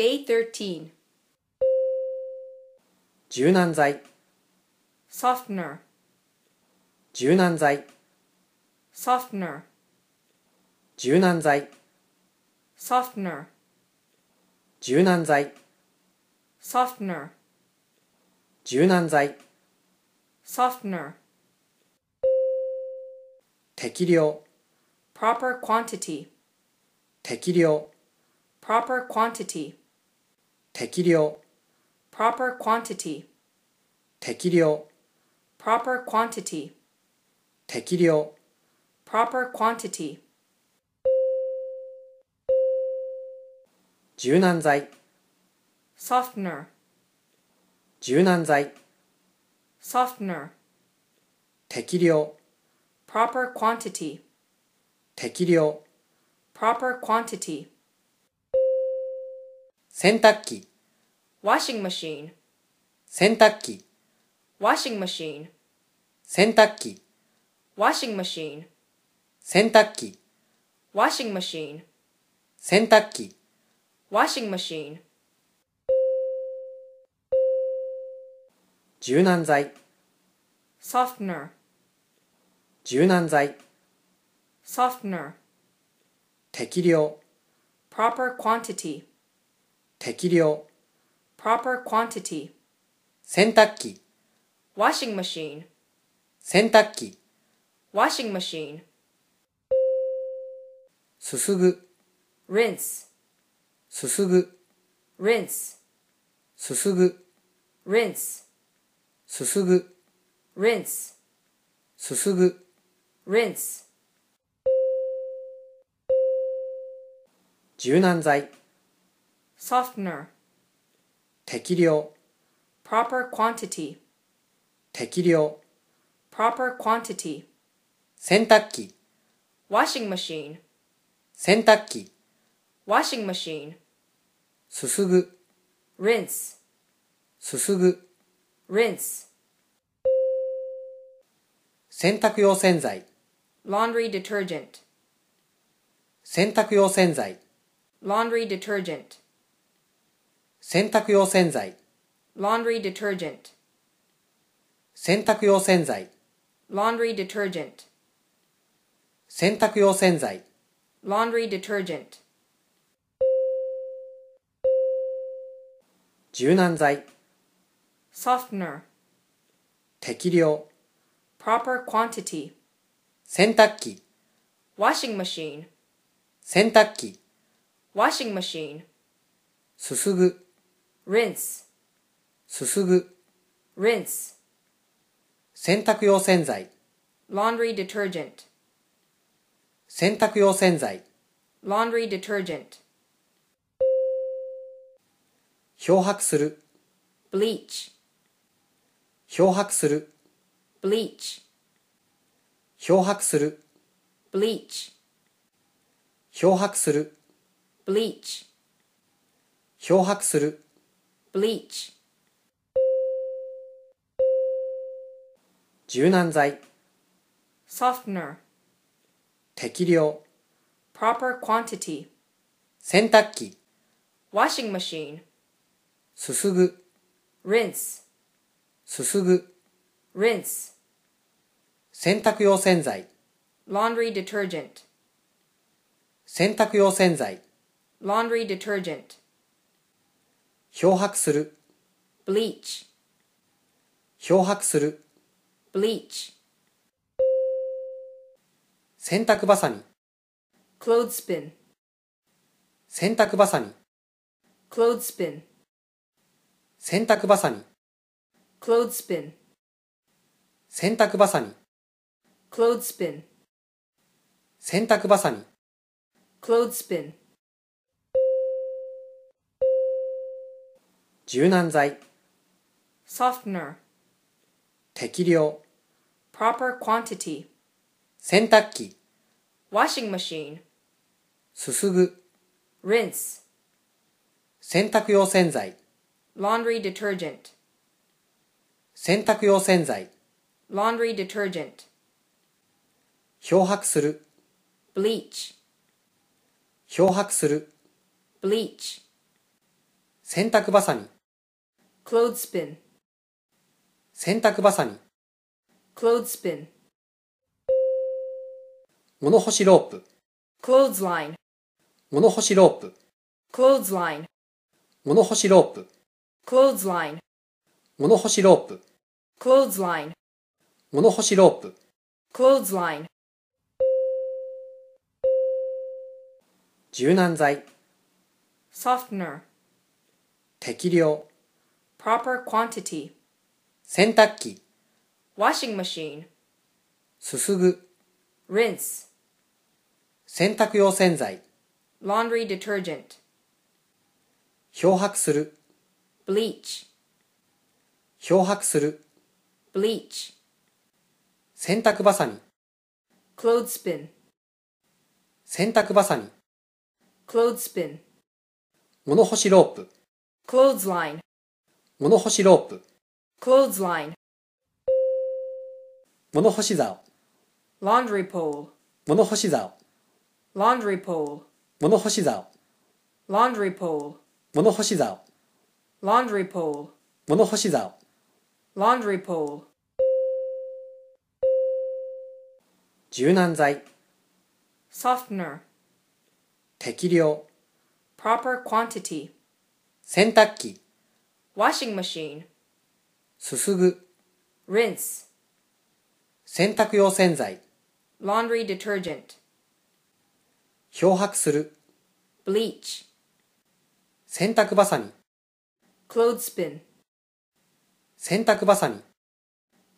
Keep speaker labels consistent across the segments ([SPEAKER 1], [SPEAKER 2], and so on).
[SPEAKER 1] Day 13.
[SPEAKER 2] 柔軟剤
[SPEAKER 1] Softener.
[SPEAKER 2] 柔軟剤
[SPEAKER 1] Softener.
[SPEAKER 2] 柔軟剤
[SPEAKER 1] Softener.
[SPEAKER 2] 柔軟剤
[SPEAKER 1] Softener.
[SPEAKER 2] 柔軟剤
[SPEAKER 1] Softener.
[SPEAKER 2] 適量
[SPEAKER 1] Proper quantity.
[SPEAKER 2] 適量
[SPEAKER 1] Proper quantity.
[SPEAKER 2] 適量
[SPEAKER 1] Proper quantity.
[SPEAKER 2] 適量
[SPEAKER 1] Proper quantity.
[SPEAKER 2] 適量
[SPEAKER 1] Proper quantity.
[SPEAKER 2] 柔軟剤
[SPEAKER 1] Softener.
[SPEAKER 2] 柔軟剤
[SPEAKER 1] Softener.
[SPEAKER 2] 適量
[SPEAKER 1] Proper quantity.
[SPEAKER 2] 適量
[SPEAKER 1] Proper quantity.
[SPEAKER 2] 洗濯機
[SPEAKER 1] Washing machine.
[SPEAKER 2] 洗濯機
[SPEAKER 1] Washing machine.
[SPEAKER 2] 洗濯機
[SPEAKER 1] Washing machine.
[SPEAKER 2] 洗濯機
[SPEAKER 1] Washing machine.
[SPEAKER 2] 洗濯機
[SPEAKER 1] Washing machine.
[SPEAKER 2] 柔軟剤
[SPEAKER 1] Softener.
[SPEAKER 2] 柔軟剤
[SPEAKER 1] Softener.
[SPEAKER 2] 適量
[SPEAKER 1] Proper quantity.
[SPEAKER 2] 適量
[SPEAKER 1] Proper quantity.
[SPEAKER 2] 洗濯機
[SPEAKER 1] Washing machine.
[SPEAKER 2] 洗濯機
[SPEAKER 1] Washing machine.
[SPEAKER 2] すすぐ
[SPEAKER 1] Rinse.
[SPEAKER 2] すすぐ
[SPEAKER 1] Rinse.
[SPEAKER 2] すすぐ
[SPEAKER 1] Rinse.
[SPEAKER 2] すすぐ
[SPEAKER 1] Rinse.
[SPEAKER 2] すすぐ
[SPEAKER 1] Rinse.
[SPEAKER 2] 柔軟剤
[SPEAKER 1] Softener.
[SPEAKER 2] 適量
[SPEAKER 1] Proper quantity.
[SPEAKER 2] 適量
[SPEAKER 1] Proper quantity.
[SPEAKER 2] 洗濯機
[SPEAKER 1] Washing machine.
[SPEAKER 2] 洗濯機
[SPEAKER 1] Washing machine.
[SPEAKER 2] すすぐ
[SPEAKER 1] Rinse.
[SPEAKER 2] すすぐ
[SPEAKER 1] Rinse.
[SPEAKER 2] 洗濯用洗剤
[SPEAKER 1] Laundry detergent.
[SPEAKER 2] 洗濯用洗剤
[SPEAKER 1] Laundry detergent.
[SPEAKER 2] 洗濯用洗剤
[SPEAKER 1] Laundry detergent.
[SPEAKER 2] 洗濯用洗剤
[SPEAKER 1] Laundry detergent.
[SPEAKER 2] 洗濯用洗剤
[SPEAKER 1] Laundry detergent.
[SPEAKER 2] 柔軟剤
[SPEAKER 1] Softener.
[SPEAKER 2] 適量
[SPEAKER 1] Proper quantity.
[SPEAKER 2] 洗濯機
[SPEAKER 1] Washing machine.
[SPEAKER 2] 洗濯機
[SPEAKER 1] Washing machine.
[SPEAKER 2] すすぐ
[SPEAKER 1] Rinse.
[SPEAKER 2] すすぐ
[SPEAKER 1] Rinse.
[SPEAKER 2] 洗濯用洗剤
[SPEAKER 1] Laundry detergent.
[SPEAKER 2] 洗濯用洗剤
[SPEAKER 1] Laundry detergent.
[SPEAKER 2] 漂白する
[SPEAKER 1] Bleach.
[SPEAKER 2] 漂白する
[SPEAKER 1] Bleach.
[SPEAKER 2] 漂白する
[SPEAKER 1] Bleach.
[SPEAKER 2] 漂白する
[SPEAKER 1] Bleach.
[SPEAKER 2] 漂白する
[SPEAKER 1] Bleach.
[SPEAKER 2] 柔軟剤
[SPEAKER 1] Softener.
[SPEAKER 2] 適量
[SPEAKER 1] Proper quantity.
[SPEAKER 2] 洗濯機
[SPEAKER 1] Washing machine.
[SPEAKER 2] すすぐ
[SPEAKER 1] Rinse.
[SPEAKER 2] すすぐ
[SPEAKER 1] Rinse.
[SPEAKER 2] 洗濯用洗剤
[SPEAKER 1] Laundry detergent.
[SPEAKER 2] 洗濯用洗剤
[SPEAKER 1] Laundry detergent.
[SPEAKER 2] 漂白する
[SPEAKER 1] Bleach.
[SPEAKER 2] 漂白する
[SPEAKER 1] Bleach.
[SPEAKER 2] 洗濯ばさみ
[SPEAKER 1] Clothespin.
[SPEAKER 2] 洗濯ばさみ
[SPEAKER 1] Clothespin.
[SPEAKER 2] 洗濯ばさみ
[SPEAKER 1] Clothespin.
[SPEAKER 2] 洗濯ばさみ
[SPEAKER 1] Clothespin.
[SPEAKER 2] 洗濯ばさみ
[SPEAKER 1] Clothespin.
[SPEAKER 2] 柔軟剤
[SPEAKER 1] Softener.
[SPEAKER 2] 適量
[SPEAKER 1] Proper quantity.
[SPEAKER 2] 洗濯機
[SPEAKER 1] Washing machine.
[SPEAKER 2] すすぐ
[SPEAKER 1] Rinse.
[SPEAKER 2] 洗濯用洗剤
[SPEAKER 1] Laundry detergent.
[SPEAKER 2] 洗濯用洗剤
[SPEAKER 1] Laundry detergent.
[SPEAKER 2] 漂白する
[SPEAKER 1] Bleach.
[SPEAKER 2] 漂白する
[SPEAKER 1] Bleach.
[SPEAKER 2] 洗濯ばさみ、
[SPEAKER 1] clothespin,
[SPEAKER 2] 洗濯ばさみ、
[SPEAKER 1] clothespin,
[SPEAKER 2] 物干しロープ、
[SPEAKER 1] clothesline,
[SPEAKER 2] 物干しロープ、
[SPEAKER 1] clothesline,
[SPEAKER 2] 物干しロープ、
[SPEAKER 1] clothesline,
[SPEAKER 2] 物干しロープ、
[SPEAKER 1] clothesline,
[SPEAKER 2] 物干しロープ、
[SPEAKER 1] clothesline,
[SPEAKER 2] 柔軟剤、
[SPEAKER 1] softener,
[SPEAKER 2] 適量、
[SPEAKER 1] proper quantity,
[SPEAKER 2] 洗濯機、
[SPEAKER 1] washing machine,
[SPEAKER 2] すすぐ、
[SPEAKER 1] rinse,
[SPEAKER 2] 洗濯用洗剤、
[SPEAKER 1] laundry detergent,
[SPEAKER 2] 漂白する、
[SPEAKER 1] bleach,
[SPEAKER 2] 漂白する、
[SPEAKER 1] bleach,
[SPEAKER 2] 洗濯ばさみ、
[SPEAKER 1] clothespin,
[SPEAKER 2] 洗濯ばさみ、
[SPEAKER 1] clothespin,
[SPEAKER 2] 物干しロープ、
[SPEAKER 1] clothesline,
[SPEAKER 2] 物干しロープ、
[SPEAKER 1] clothesline,
[SPEAKER 2] 物干し竿、
[SPEAKER 1] laundry pole,
[SPEAKER 2] 物干し竿、
[SPEAKER 1] laundry pole,
[SPEAKER 2] 物干し竿、
[SPEAKER 1] laundry pole,
[SPEAKER 2] 物干し竿、
[SPEAKER 1] laundry pole,
[SPEAKER 2] 物干し竿、
[SPEAKER 1] laundry pole,
[SPEAKER 2] 柔軟剤、
[SPEAKER 1] softener,
[SPEAKER 2] 適量、
[SPEAKER 1] proper quantity,
[SPEAKER 2] 洗濯機、
[SPEAKER 1] washing machine,
[SPEAKER 2] すすぐ、
[SPEAKER 1] rinse,
[SPEAKER 2] 洗濯用洗剤、
[SPEAKER 1] laundry detergent,
[SPEAKER 2] 漂白する、
[SPEAKER 1] bleach,
[SPEAKER 2] 洗濯ばさみ、
[SPEAKER 1] clothespin,
[SPEAKER 2] 洗濯ばさみ、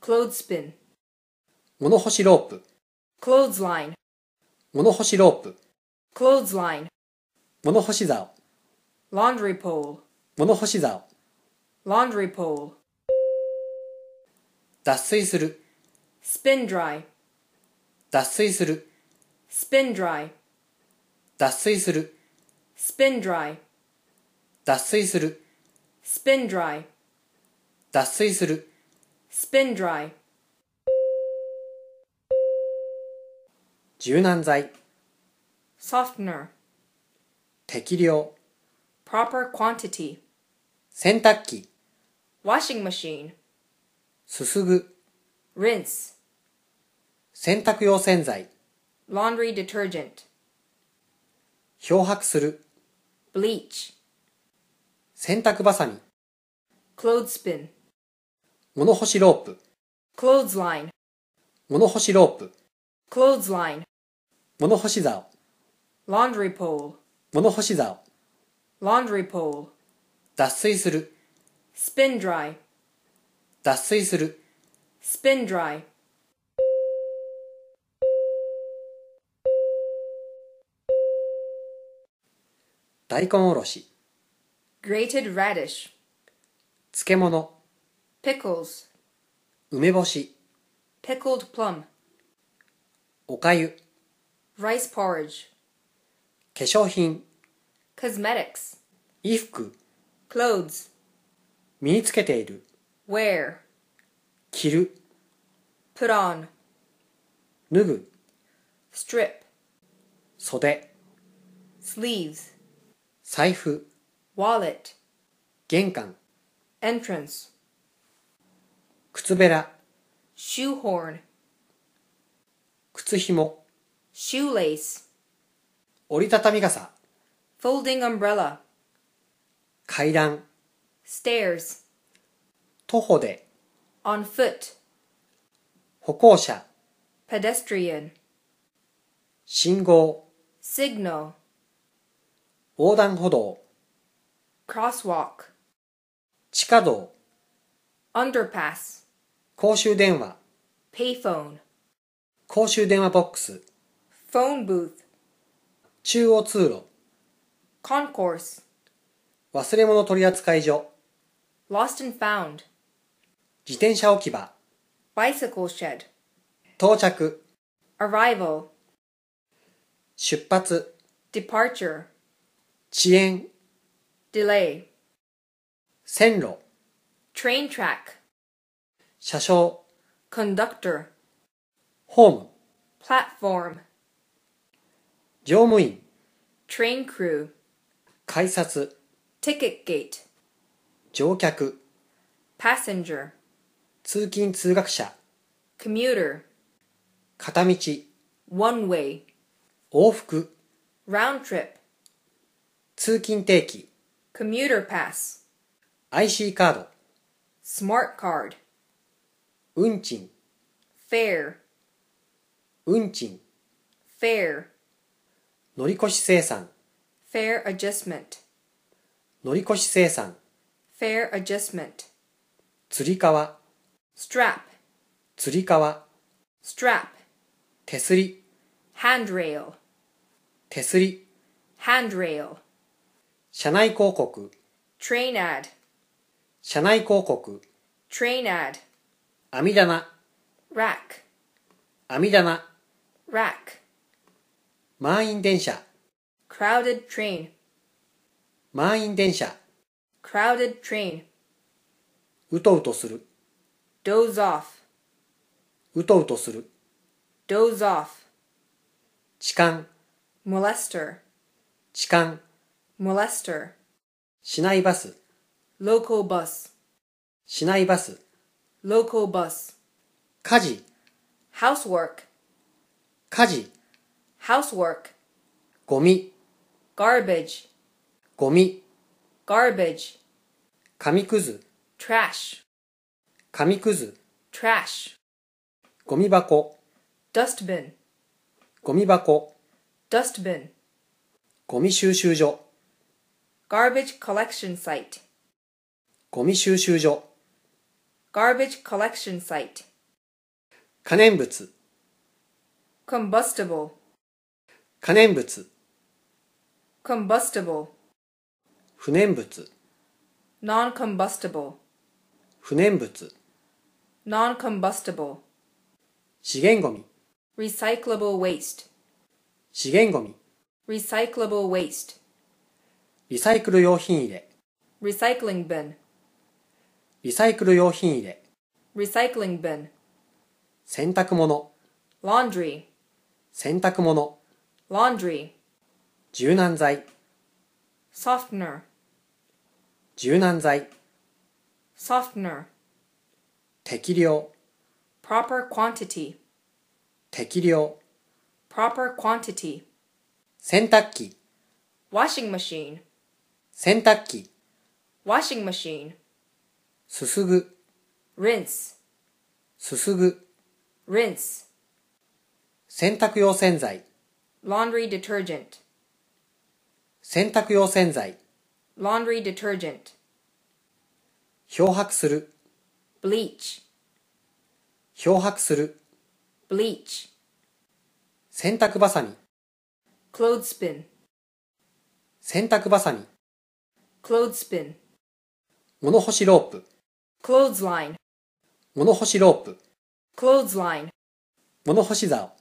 [SPEAKER 1] clothespin,
[SPEAKER 2] 物干しロープ、
[SPEAKER 1] clothesline,
[SPEAKER 2] 物干しロープ、
[SPEAKER 1] clothesline,
[SPEAKER 2] 物干し竿、
[SPEAKER 1] laundry pole,
[SPEAKER 2] 物干し竿、
[SPEAKER 1] laundry pole,
[SPEAKER 2] 脱水する、
[SPEAKER 1] spin dry,
[SPEAKER 2] 脱水する、
[SPEAKER 1] spin dry,
[SPEAKER 2] 脱水する、
[SPEAKER 1] spin dry,
[SPEAKER 2] 脱水する、
[SPEAKER 1] spin dry,
[SPEAKER 2] 脱水する、
[SPEAKER 1] spin dry,
[SPEAKER 2] 柔軟剤、
[SPEAKER 1] softener,
[SPEAKER 2] 適量、
[SPEAKER 1] proper quantity,
[SPEAKER 2] 洗濯機、
[SPEAKER 1] washing machine,
[SPEAKER 2] すすぐ、
[SPEAKER 1] rinse,
[SPEAKER 2] 洗濯用洗剤、
[SPEAKER 1] laundry detergent,
[SPEAKER 2] 漂白する、
[SPEAKER 1] bleach,
[SPEAKER 2] 洗濯ばさみ、
[SPEAKER 1] clothespin,
[SPEAKER 2] 物干しロープ、
[SPEAKER 1] clothesline,
[SPEAKER 2] 物干しロープ、
[SPEAKER 1] clothesline,
[SPEAKER 2] 物干し竿、
[SPEAKER 1] laundry pole,
[SPEAKER 2] 物干し竿、
[SPEAKER 1] laundry pole,
[SPEAKER 2] 脱水する、
[SPEAKER 1] spin dry,
[SPEAKER 2] 脱水する、
[SPEAKER 1] spin dry,
[SPEAKER 2] 大根おろし、
[SPEAKER 1] grated radish,
[SPEAKER 2] 漬物、
[SPEAKER 1] pickles,
[SPEAKER 2] 梅干し、
[SPEAKER 1] pickled plum,
[SPEAKER 2] おかゆ、
[SPEAKER 1] rice porridge,
[SPEAKER 2] 化粧品、
[SPEAKER 1] cosmetics,
[SPEAKER 2] 衣服、
[SPEAKER 1] clothes,
[SPEAKER 2] 身につけている、
[SPEAKER 1] wear,
[SPEAKER 2] 着る、
[SPEAKER 1] put on,
[SPEAKER 2] 脱ぐ、
[SPEAKER 1] strip,
[SPEAKER 2] 袖、
[SPEAKER 1] sleeves,
[SPEAKER 2] 財布、
[SPEAKER 1] wallet,
[SPEAKER 2] 玄関、
[SPEAKER 1] entrance,
[SPEAKER 2] 靴べら、
[SPEAKER 1] shoehorn,
[SPEAKER 2] 靴ひも、
[SPEAKER 1] shoelace,
[SPEAKER 2] 折りたたみ傘、
[SPEAKER 1] folding umbrella,
[SPEAKER 2] 階段、
[SPEAKER 1] stairs,
[SPEAKER 2] 徒歩で、
[SPEAKER 1] on foot,
[SPEAKER 2] 歩行者、
[SPEAKER 1] pedestrian,
[SPEAKER 2] 信号、
[SPEAKER 1] signal,
[SPEAKER 2] 横断歩道、
[SPEAKER 1] crosswalk,
[SPEAKER 2] 地下道、
[SPEAKER 1] underpass,
[SPEAKER 2] 公衆電話、
[SPEAKER 1] payphone,
[SPEAKER 2] 公衆電話ボックス、
[SPEAKER 1] phone booth,
[SPEAKER 2] 中央通路、
[SPEAKER 1] concourse,
[SPEAKER 2] 忘れ物取扱所、
[SPEAKER 1] lost and found,
[SPEAKER 2] 自転車置き場、
[SPEAKER 1] bicycle shed,
[SPEAKER 2] 到着、
[SPEAKER 1] arrival,
[SPEAKER 2] 出発、
[SPEAKER 1] departure,
[SPEAKER 2] 遅延、
[SPEAKER 1] delay,
[SPEAKER 2] 線路、
[SPEAKER 1] train track,
[SPEAKER 2] 車掌、
[SPEAKER 1] conductor,
[SPEAKER 2] ホーム、
[SPEAKER 1] platform,
[SPEAKER 2] 乗務員、
[SPEAKER 1] train crew,
[SPEAKER 2] 改札、
[SPEAKER 1] ticket gate,
[SPEAKER 2] 乗客、
[SPEAKER 1] passenger,
[SPEAKER 2] 通勤通学者、
[SPEAKER 1] commuter,
[SPEAKER 2] 片道、
[SPEAKER 1] one way,
[SPEAKER 2] 往復、
[SPEAKER 1] round trip,
[SPEAKER 2] 通勤定期、
[SPEAKER 1] commuter pass,
[SPEAKER 2] IC カード、
[SPEAKER 1] smart card,
[SPEAKER 2] 運賃、
[SPEAKER 1] fare,
[SPEAKER 2] 運賃、
[SPEAKER 1] fare,
[SPEAKER 2] 乗り越し生産、
[SPEAKER 1] fare adjustment,
[SPEAKER 2] 乗り越し生産、
[SPEAKER 1] fare adjustment,
[SPEAKER 2] つり革、
[SPEAKER 1] strap,
[SPEAKER 2] つり革、
[SPEAKER 1] strap,
[SPEAKER 2] 手すり、
[SPEAKER 1] handrail,
[SPEAKER 2] 手すり、
[SPEAKER 1] handrail,
[SPEAKER 2] 車内広告、
[SPEAKER 1] train ad,
[SPEAKER 2] 車内広告、
[SPEAKER 1] train ad,
[SPEAKER 2] 網棚、
[SPEAKER 1] rack,
[SPEAKER 2] 網棚、
[SPEAKER 1] rack,
[SPEAKER 2] 満員電車、
[SPEAKER 1] crowded train,
[SPEAKER 2] 満員電車、
[SPEAKER 1] crowded train,
[SPEAKER 2] うとうとする、
[SPEAKER 1] doze off,
[SPEAKER 2] うとうとする、
[SPEAKER 1] doze off,
[SPEAKER 2] 痴漢、
[SPEAKER 1] molester,
[SPEAKER 2] 痴漢、
[SPEAKER 1] molester,
[SPEAKER 2] 市内バス、
[SPEAKER 1] local bus,
[SPEAKER 2] 市内バス、
[SPEAKER 1] local bus,
[SPEAKER 2] 家事、
[SPEAKER 1] housework,
[SPEAKER 2] 家事、
[SPEAKER 1] housework,
[SPEAKER 2] ゴミ、
[SPEAKER 1] garbage,
[SPEAKER 2] ゴミ、
[SPEAKER 1] garbage,
[SPEAKER 2] 紙くず、
[SPEAKER 1] trash,
[SPEAKER 2] 紙くず、
[SPEAKER 1] trash,
[SPEAKER 2] ゴミ箱、
[SPEAKER 1] dustbin,
[SPEAKER 2] ゴミ箱、
[SPEAKER 1] dustbin,
[SPEAKER 2] ゴミ収集所、
[SPEAKER 1] garbage collection site,
[SPEAKER 2] ゴミ収集所、
[SPEAKER 1] garbage collection site,
[SPEAKER 2] 可燃物、
[SPEAKER 1] combustible,
[SPEAKER 2] 可燃物、
[SPEAKER 1] combustible,
[SPEAKER 2] 不燃物、
[SPEAKER 1] non-combustible,
[SPEAKER 2] 不燃物、
[SPEAKER 1] non-combustible,
[SPEAKER 2] 資源ゴミ、
[SPEAKER 1] recyclable waste,
[SPEAKER 2] 資源ゴミ、
[SPEAKER 1] recyclable waste,
[SPEAKER 2] リサイクル用品入れ、
[SPEAKER 1] recycling bin,
[SPEAKER 2] リサイクル用品入れ、
[SPEAKER 1] recycling bin,
[SPEAKER 2] 洗濯物、
[SPEAKER 1] laundry,
[SPEAKER 2] 洗濯物、
[SPEAKER 1] laundry,
[SPEAKER 2] 柔軟剤、
[SPEAKER 1] softener,
[SPEAKER 2] 柔軟剤、
[SPEAKER 1] softener,
[SPEAKER 2] 適量、
[SPEAKER 1] proper quantity,
[SPEAKER 2] 適量、
[SPEAKER 1] proper quantity,
[SPEAKER 2] 洗濯機、
[SPEAKER 1] washing machine,
[SPEAKER 2] 洗濯機、
[SPEAKER 1] washing machine,
[SPEAKER 2] すすぐ、
[SPEAKER 1] rinse,
[SPEAKER 2] すすぐ、
[SPEAKER 1] rinse,
[SPEAKER 2] 洗濯用洗剤、
[SPEAKER 1] laundry detergent,
[SPEAKER 2] 洗濯用洗剤、
[SPEAKER 1] laundry detergent,
[SPEAKER 2] 漂白する、
[SPEAKER 1] bleach,
[SPEAKER 2] 漂白する、
[SPEAKER 1] bleach,
[SPEAKER 2] 洗濯バサミ、
[SPEAKER 1] clothespin,
[SPEAKER 2] 洗濯バサミ、
[SPEAKER 1] clothespin,
[SPEAKER 2] 物干しロープ、
[SPEAKER 1] clothesline,
[SPEAKER 2] 物干しロープ、
[SPEAKER 1] clothesline,
[SPEAKER 2] 物干し竿、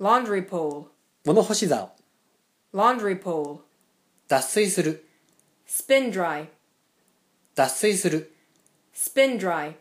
[SPEAKER 1] laundry pole,
[SPEAKER 2] 物干し竿、
[SPEAKER 1] laundry pole,
[SPEAKER 2] 脱水する、
[SPEAKER 1] spin dry,
[SPEAKER 2] 脱水する、
[SPEAKER 1] spin dry,